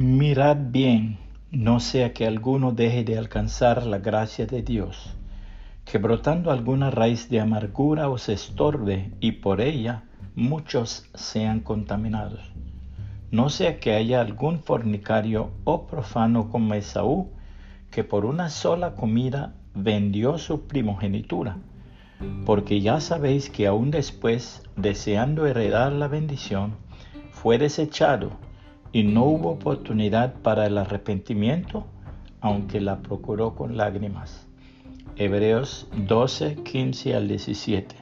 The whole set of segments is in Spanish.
Mirad bien, no sea que alguno deje de alcanzar la gracia de Dios, que brotando alguna raíz de amargura os estorbe y por ella muchos sean contaminados. No sea que haya algún fornicario o profano como Esaú, que por una sola comida vendió su primogenitura, porque ya sabéis que aún después, deseando heredar la bendición, fue desechado y no hubo oportunidad para el arrepentimiento, aunque la procuró con lágrimas. Hebreos 12, 15 al 17.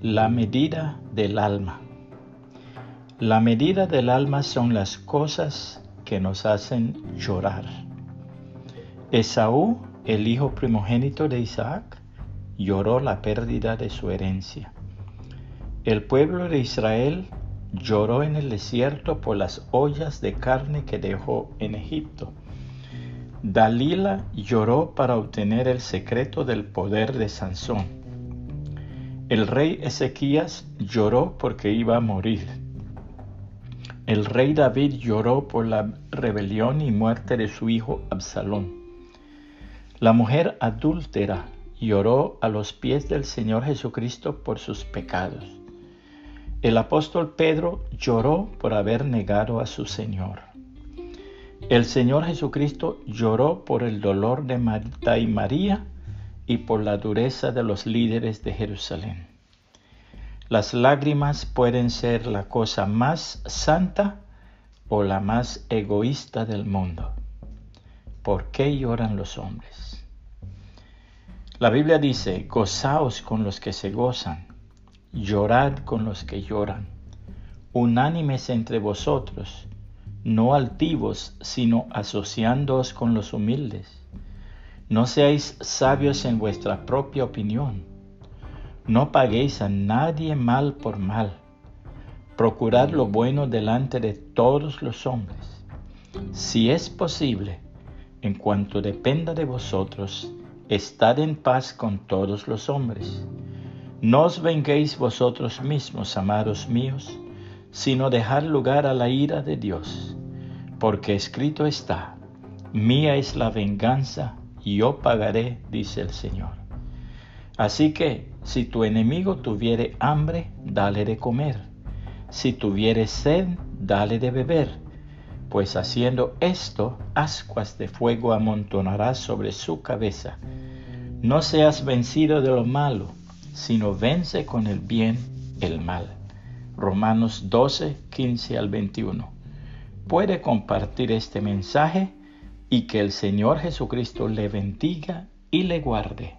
La medida del alma. La medida del alma son las cosas que nos hacen llorar. Esaú, el hijo primogénito de Isaac, lloró la pérdida de su herencia. El pueblo de Israel lloró en el desierto por las ollas de carne que dejó en Egipto. Dalila lloró para obtener el secreto del poder de Sansón. El rey Ezequías lloró porque iba a morir. El rey David lloró por la rebelión y muerte de su hijo Absalón. La mujer adúltera lloró a los pies del Señor Jesucristo por sus pecados. El apóstol Pedro lloró por haber negado a su Señor. El Señor Jesucristo lloró por el dolor de Marta y María y por la dureza de los líderes de Jerusalén. Las lágrimas pueden ser la cosa más santa o la más egoísta del mundo. ¿Por qué lloran los hombres? La Biblia dice, gozaos con los que se gozan, llorad con los que lloran, unánimes entre vosotros, no altivos, sino asociándoos con los humildes. No seáis sabios en vuestra propia opinión no paguéis a nadie mal por mal. Procurad lo bueno delante de todos los hombres. Si es posible, en cuanto dependa de vosotros, estad en paz con todos los hombres. No os venguéis vosotros mismos, amados míos, sino dejad lugar a la ira de Dios, porque escrito está, mía es la venganza, y yo pagaré, dice el Señor. Así que, si tu enemigo tuviere hambre, dale de comer. Si tuviere sed, dale de beber. Pues haciendo esto, ascuas de fuego amontonarás sobre su cabeza. No seas vencido de lo malo, sino vence con el bien el mal. Romanos 12, 15 al 21. Puede compartir este mensaje y que el Señor Jesucristo le bendiga y le guarde.